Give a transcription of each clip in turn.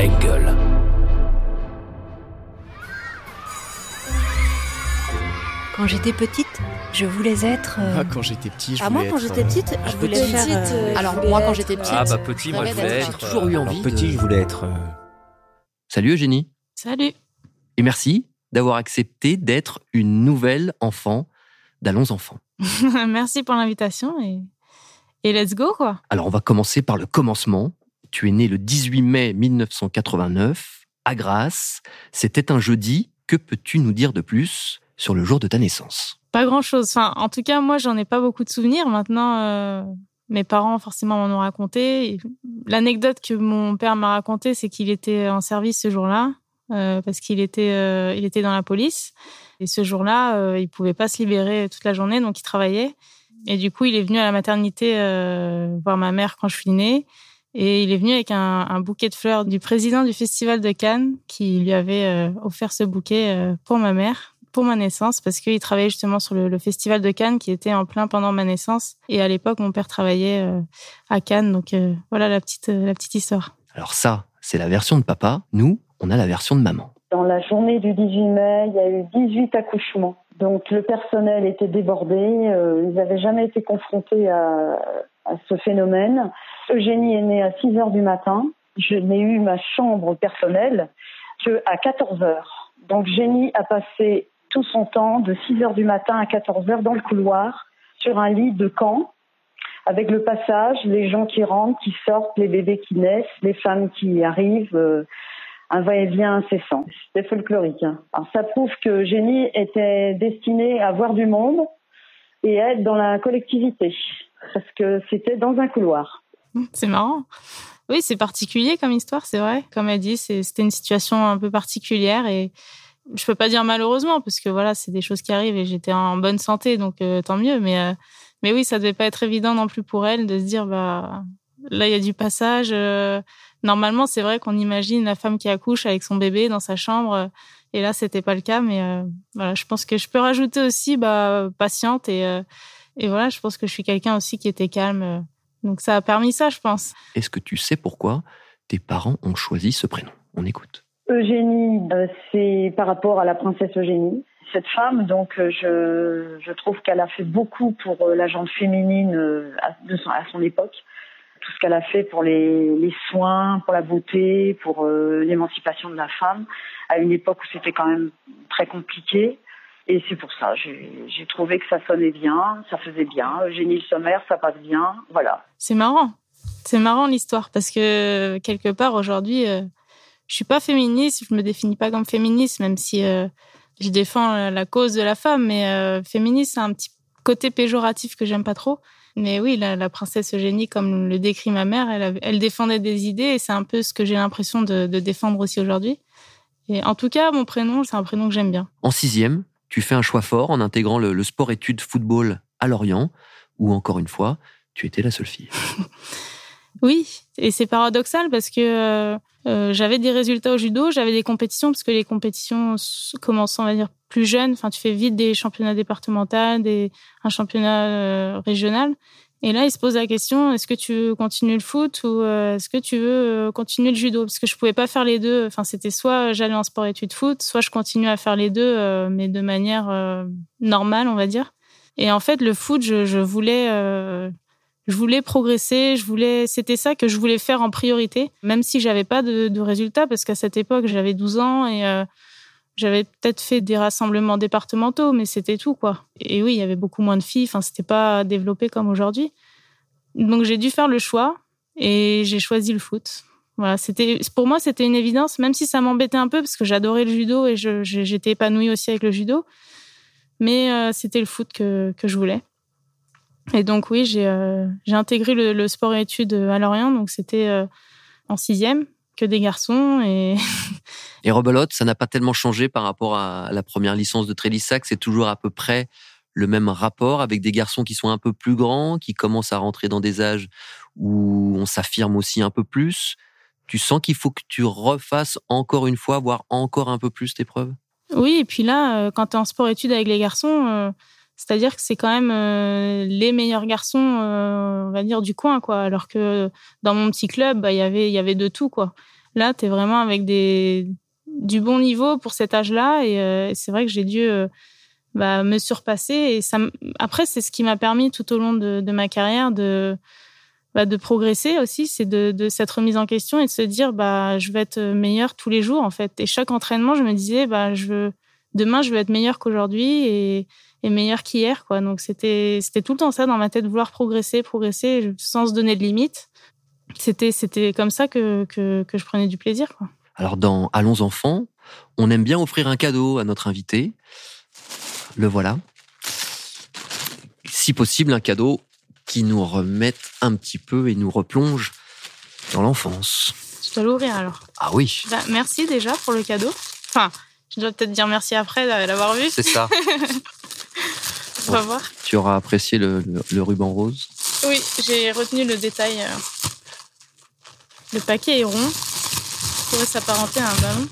Engel. Quand j'étais petite, je voulais être. euh, Ah, quand j'étais petit, je Ah, voulais moi, quand être, j'étais euh, petite, je voulais petite, faire. euh, euh, Alors je voulais moi quand j'étais euh, petite, Ah bah petit, moi je voulais être. J'ai toujours eu euh, envie. alors, de- Petit, je voulais être. euh, Salut Eugénie. Salut. Et merci d'avoir accepté d'être une nouvelle enfant d'Allons Enfants. Merci pour l'invitation et et let's go quoi. Alors on va commencer par le commencement. Tu es né le 18 mai 1989 à Grasse. C'était un jeudi. Que peux-tu nous dire de plus sur le jour de ta naissance? Pas grand chose. Enfin, en tout cas, moi, j'en ai pas beaucoup de souvenirs. Maintenant, euh, mes parents, forcément, m'en ont raconté. L'anecdote que mon père m'a racontée, c'est qu'il était en service ce jour-là, euh, parce qu'il était, euh, il était dans la police. Et ce jour-là, euh, il pouvait pas se libérer toute la journée, donc il travaillait. Et du coup, il est venu à la maternité voir ma mère quand je suis née. Et il est venu avec un, un bouquet de fleurs du président du festival de Cannes qui lui avait euh, offert ce bouquet euh, pour ma mère, pour ma naissance, parce qu'il travaillait justement sur le, le festival de Cannes qui était en plein pendant ma naissance. Et à l'époque, mon père travaillait euh, à Cannes. Donc euh, voilà la petite, euh, la petite histoire. Alors ça, c'est la version de papa. Nous, on a la version de maman. Dans la journée du 18 mai, il y a eu 18 accouchements. Donc le personnel était débordé. euh, ils n'avaient jamais été confrontés à, à ce phénomène. Eugénie est née à 6 heures du matin. Je n'ai eu ma chambre personnelle que à 14 heures. Donc Génie a passé tout son temps de 6 heures du matin à 14 heures dans le couloir sur un lit de camp avec le passage, les gens qui rentrent, qui sortent, les bébés qui naissent, les femmes qui arrivent. euh, un va-et-vient incessant. C'était folklorique. hein. Ça prouve que Génie était destiné à voir du monde et à être dans la collectivité, parce que c'était dans un couloir. C'est marrant. Oui, c'est particulier comme histoire, c'est vrai. Comme elle dit, c'était une situation un peu particulière et je peux pas dire malheureusement parce que voilà, c'est des choses qui arrivent et j'étais en bonne santé, donc euh, tant mieux. Mais euh, mais oui, ça devait pas être évident non plus pour elle de se dire bah là il y a du passage. euh, normalement, c'est vrai qu'on imagine la femme qui accouche avec son bébé dans sa chambre. euh, Et là, c'était pas le cas, mais voilà, je pense que je peux rajouter aussi bah, patiente et et voilà, je pense que je suis quelqu'un aussi qui était calme. Donc ça a permis ça, je pense. Est-ce que tu sais pourquoi tes parents ont choisi ce prénom? On écoute. Eugénie, euh, c'est par rapport à la princesse Eugénie. Cette femme, donc, euh, je, je trouve qu'elle a fait beaucoup pour euh, la gente féminine à, de son, à son époque. Tout ce qu'elle a fait pour les, les soins, pour la beauté, pour euh, l'émancipation de la femme, à une époque où c'était quand même très compliqué. Et c'est pour ça, j'ai trouvé que ça sonnait bien, ça faisait bien. Eugénie le sommaire, ça passe bien, voilà. C'est marrant. C'est marrant l'histoire parce que quelque part aujourd'hui, euh, je suis pas féministe, je me définis pas comme féministe, même si euh, je défends euh, la cause de la femme, mais euh, féministe, c'est un petit côté péjoratif que j'aime pas trop. Mais oui, la, la princesse Eugénie, comme le décrit ma mère, elle défendait des idées et c'est un peu ce que j'ai l'impression de, de défendre aussi aujourd'hui. Et en tout cas, mon prénom, c'est un prénom que j'aime bien. En sixième, tu fais un choix fort en intégrant le, sport-études football à Lorient, où encore une fois, tu étais la seule fille. Oui, et c'est paradoxal parce que euh, euh, j'avais des résultats au judo, j'avais des compétitions parce que les compétitions commencent, on va dire, plus jeunes. Enfin, tu fais vite des championnats départementaux, des, un championnat euh, régional. Et là, il se pose la question est-ce que tu veux continuer le foot ou euh, est-ce que tu veux euh, continuer le judo? Parce que je pouvais pas faire les deux. Enfin, c'était soit j'allais en sport études foot, soit je continuais à faire les deux, euh, mais de manière normale, on va dire. Et en fait, le foot, je, je voulais, euh, je voulais progresser. Je voulais, c'était ça que je voulais faire en priorité, même si j'avais pas de, de résultats, parce qu'à cette époque, j'avais 12 ans et euh, j'avais peut-être fait des rassemblements départementaux, mais c'était tout, quoi. Et oui, il y avait beaucoup moins de filles. Enfin, c'était pas développé comme aujourd'hui. Donc, j'ai dû faire le choix et j'ai choisi le foot. Voilà, c'était pour moi c'était une évidence, même si ça m'embêtait un peu parce que j'adorais le judo et j'étais épanouie aussi avec le judo. Mais euh, c'était le foot que, je voulais. Et donc oui, j'ai euh, intégré le, le sport et études à Lorient, donc c'était euh, en sixième, que des garçons et Et rebelote, ça n'a pas tellement changé par rapport à la première licence de Trélissac. C'est toujours à peu près le même rapport avec des garçons qui sont un peu plus grands, qui commencent à rentrer dans des âges où on s'affirme aussi un peu plus. Tu sens qu'il faut que tu refasses encore une fois, voire encore un peu plus tes preuves? Oui, et puis là, euh, quand tu es en sport-études avec les garçons, euh, c'est-à-dire que c'est quand même euh, les meilleurs garçons, euh, on va dire, du coin, quoi. Alors que dans mon petit club, bah, il y avait- il y avait de tout, quoi. Là, tu es vraiment avec des du bon niveau pour cet âge-là. Et euh, c'est vrai que j'ai dû bah, me surpasser. Et ça, après, c'est ce qui m'a permis tout au long de, ma carrière de, bah, de progresser aussi. C'est de, de cette remise en question et de se dire, bah, je vais être meilleur tous les jours, en fait. Et chaque entraînement, je me disais, bah, je demain, je vais être meilleur qu'aujourd'hui et meilleur qu'hier, quoi. Donc, c'était, c'était tout le temps ça dans ma tête, vouloir progresser, progresser sans se donner de limites. C'était, c'était comme ça que, que, que je prenais du plaisir, quoi. Alors dans Allons enfants, on aime bien offrir un cadeau à notre invité. Le voilà. Si possible, un cadeau qui nous remette un petit peu et nous replonge dans l'enfance. Je dois l'ouvrir alors. Ah oui. Bah, merci déjà pour le cadeau. Enfin, je dois peut-être dire merci après l'avoir vu. C'est ça. On va voir. Tu auras apprécié le, le ruban rose Oui, j'ai retenu le détail. euh. Le paquet est rond pourrait s'apparenter à un ballon.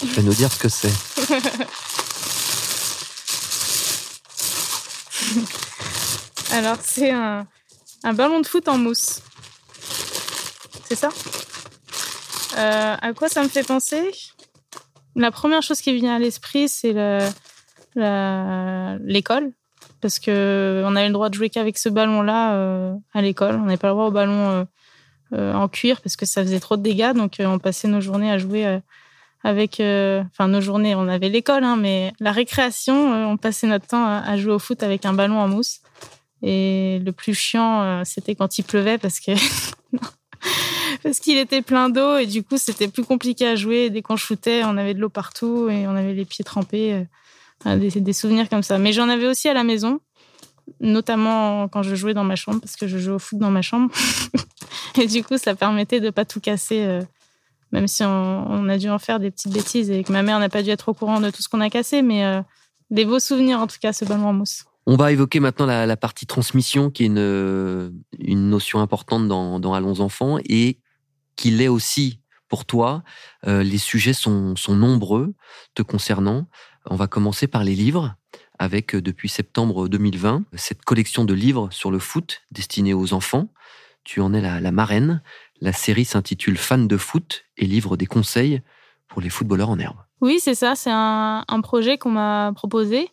Tu vas nous dire ce que c'est. Alors, c'est un, un, ballon de foot en mousse. C'est ça? Euh, À quoi ça me fait penser? La première chose qui vient à l'esprit, c'est l'école. Parce que on avait le droit de jouer qu'avec ce ballon-là euh, à l'école. On n'avait pas le droit au ballon euh, euh, en cuir parce que ça faisait trop de dégâts. Donc, on passait nos journées à jouer avec. Enfin, nos journées, on avait l'école, hein, mais la récréation, on passait notre temps à, jouer au foot avec un ballon en mousse. Et le plus chiant, c'était quand il pleuvait parce que. parce qu'il était plein d'eau et du coup, c'était plus compliqué à jouer. Dès qu'on shootait, on avait de l'eau partout et on avait les pieds trempés. Des, des souvenirs comme ça. Mais j'en avais aussi à la maison notamment quand je jouais dans ma chambre, parce que je jouais au foot dans ma chambre. et du coup, ça permettait de pas tout casser, euh, même si on, a dû en faire des petites bêtises et que ma mère n'a pas dû être au courant de tout ce qu'on a cassé, mais euh, des beaux souvenirs en tout cas, ce ballon en mousse. On va évoquer maintenant la, partie transmission, qui est une, une notion importante dans, Allons enfants et qui l'est aussi pour toi. Euh, les sujets sont nombreux te concernant. On va commencer par les livres avec euh, depuis septembre 2020 cette collection de livres sur le foot destinés aux enfants. Tu en es la, marraine. La série s'intitule Fan de foot et livre des conseils pour les footballeurs en herbe. Oui, c'est ça. C'est un, projet qu'on m'a proposé.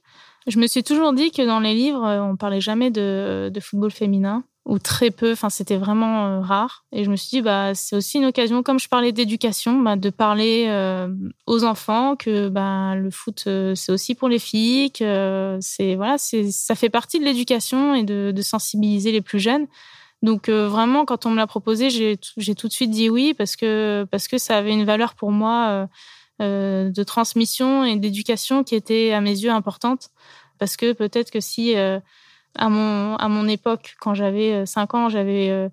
Je me suis toujours dit que dans les livres, on parlait jamais de football féminin ou très peu. Enfin, c'était vraiment euh, rare. Et je me suis dit, bah, c'est aussi une occasion, comme je parlais d'éducation, bah, de parler euh, aux enfants que bah, le foot, euh, c'est aussi pour les filles, que c'est voilà, c'est ça fait partie de l'éducation et de, de, sensibiliser les plus jeunes. Donc euh, vraiment, quand on me l'a proposé, j'ai tout de suite dit oui parce que parce que ça avait une valeur pour moi euh, de transmission et d'éducation qui était à mes yeux importante. Parce que peut-être que si à mon à mon époque quand j'avais 5 ans j'avais euh,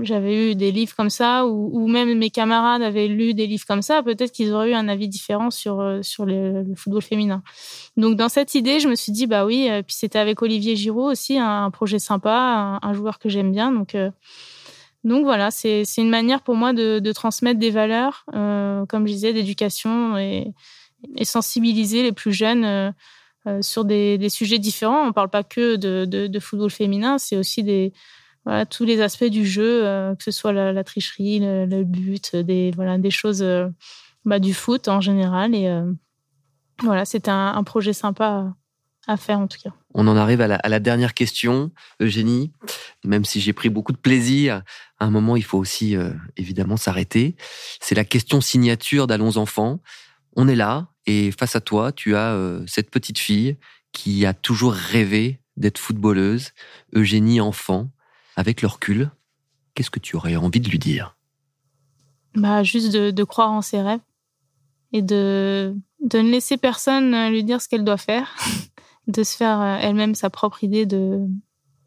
j'avais eu des livres comme ça ou, même mes camarades avaient lu des livres comme ça peut-être qu'ils auraient eu un avis différent sur sur le, football féminin. Donc dans cette idée je me suis dit bah oui puis c'était avec Olivier Giraud aussi un, projet sympa un, joueur que j'aime bien. Donc euh, donc voilà c'est une manière pour moi de, de transmettre des valeurs euh, comme je disais d'éducation et, et sensibiliser les plus jeunes euh, sur des, sujets différents. On ne parle pas que de, football féminin, c'est aussi des, tous les aspects du jeu, euh, que ce soit la, tricherie, le, but, des, choses euh, bah, du foot en général. Et voilà, c'était un, projet sympa à faire en tout cas. On en arrive à la, à la dernière question, Eugénie. Même si j'ai pris beaucoup de plaisir, à un moment, il faut aussi évidemment s'arrêter. C'est la question signature d'Allons enfants. On est là, et face à toi, tu as euh, cette petite fille qui a toujours rêvé d'être footballeuse, Eugénie enfant. Avec le recul, qu'est-ce que tu aurais envie de lui dire? Bah, Juste de, de, croire en ses rêves et de, de ne laisser personne lui dire ce qu'elle doit faire, de se faire euh, elle-même sa propre idée de,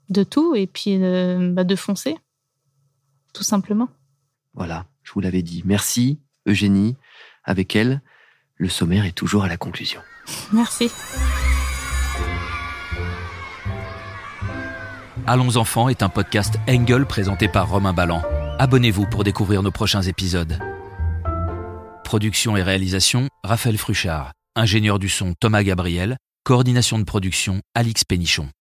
de tout et puis de, bah, de foncer, tout simplement. Voilà, je vous l'avais dit. Merci, Eugénie. Avec elle, le sommaire est toujours à la conclusion. Merci. Allons enfants est un podcast Engel présenté par Romain Ballan. Abonnez-vous pour découvrir nos prochains épisodes. Production et réalisation, Raphaël Fruchard. Ingénieur du son, Thomas Gabriel. Coordination de production, Alix Pénichon.